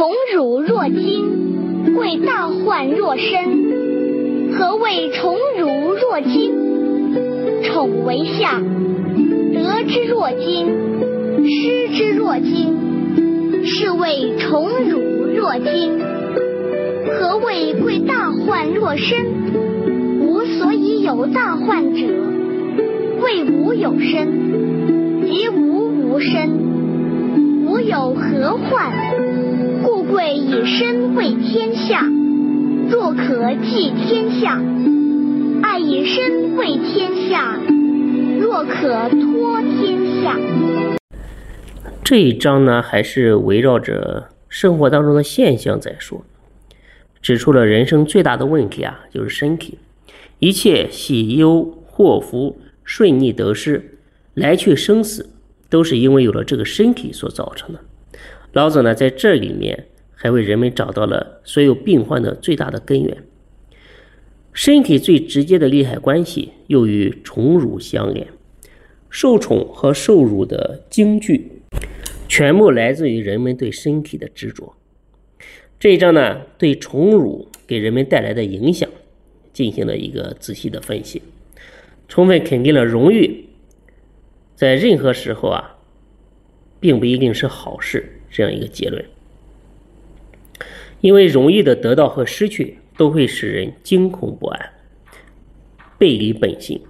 宠辱若惊，贵大患若身。何谓宠辱若惊？宠为下，得之若惊，失之若惊，是谓宠辱若惊。何谓贵大患若身？吾所以有大患者，谓吾有身，即吾无身。吾有何患？为以身为天下。若可寄天下，爱以身为天下；若可托天下。这一章呢，还是围绕着生活当中的现象在说，指出了人生最大的问题啊，就是身体。一切喜忧祸福、顺逆得失、来去生死，都是因为有了这个身体所造成的。老子呢，在这里面。还为人们找到了所有病患的最大的根源。身体最直接的利害关系又与宠辱相连，受宠和受辱的惊惧，全部来自于人们对身体的执着。这一章呢，对宠辱给人们带来的影响进行了一个仔细的分析，充分肯定了荣誉在任何时候啊，并不一定是好事这样一个结论。因为容易的得到和失去都会使人惊恐不安，背离本性，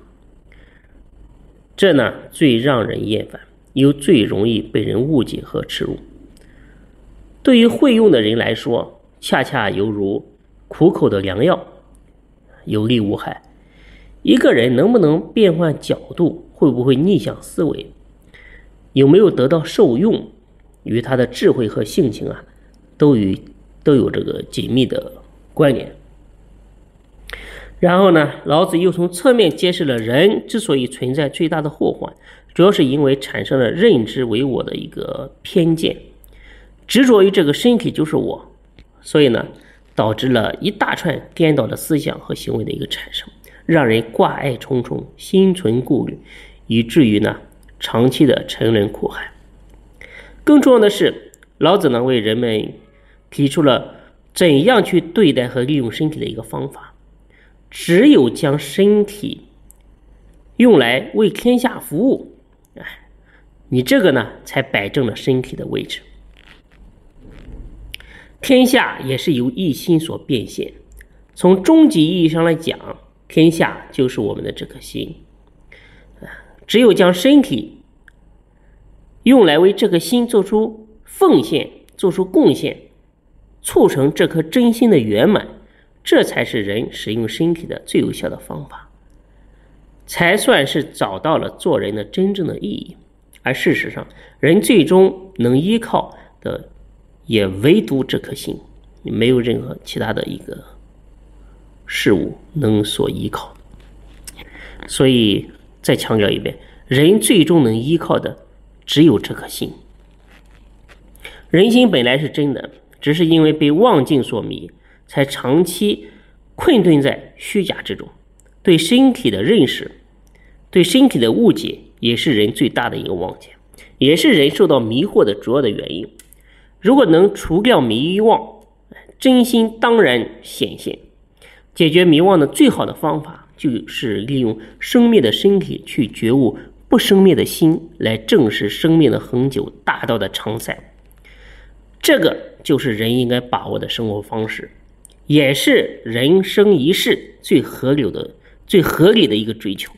这呢最让人厌烦，又最容易被人误解和耻辱。对于会用的人来说，恰恰犹如苦口的良药，有利无害。一个人能不能变换角度，会不会逆向思维，有没有得到受用，与他的智慧和性情啊，都与。都有这个紧密的关联。然后呢，老子又从侧面揭示了人之所以存在最大的祸患，主要是因为产生了认知为我的一个偏见，执着于这个身体就是我，所以呢，导致了一大串颠倒的思想和行为的一个产生，让人挂碍重重，心存顾虑，以至于呢，长期的沉沦苦海。更重要的是，老子呢为人们。提出了怎样去对待和利用身体的一个方法，只有将身体用来为天下服务，哎，你这个呢才摆正了身体的位置。天下也是由一心所变现，从终极意义上来讲，天下就是我们的这颗心。只有将身体用来为这颗心做出奉献、做出贡献。促成这颗真心的圆满，这才是人使用身体的最有效的方法，才算是找到了做人的真正的意义。而事实上，人最终能依靠的，也唯独这颗心，没有任何其他的一个事物能所依靠。所以，再强调一遍，人最终能依靠的只有这颗心。人心本来是真的。只是因为被妄境所迷，才长期困顿在虚假之中。对身体的认识，对身体的误解，也是人最大的一个妄见，也是人受到迷惑的主要的原因。如果能除掉迷妄，真心当然显现。解决迷妄的最好的方法，就是利用生灭的身体去觉悟不生灭的心，来证实生命的恒久、大道的常在。这个。就是人应该把握的生活方式，也是人生一世最合理的、最合理的一个追求。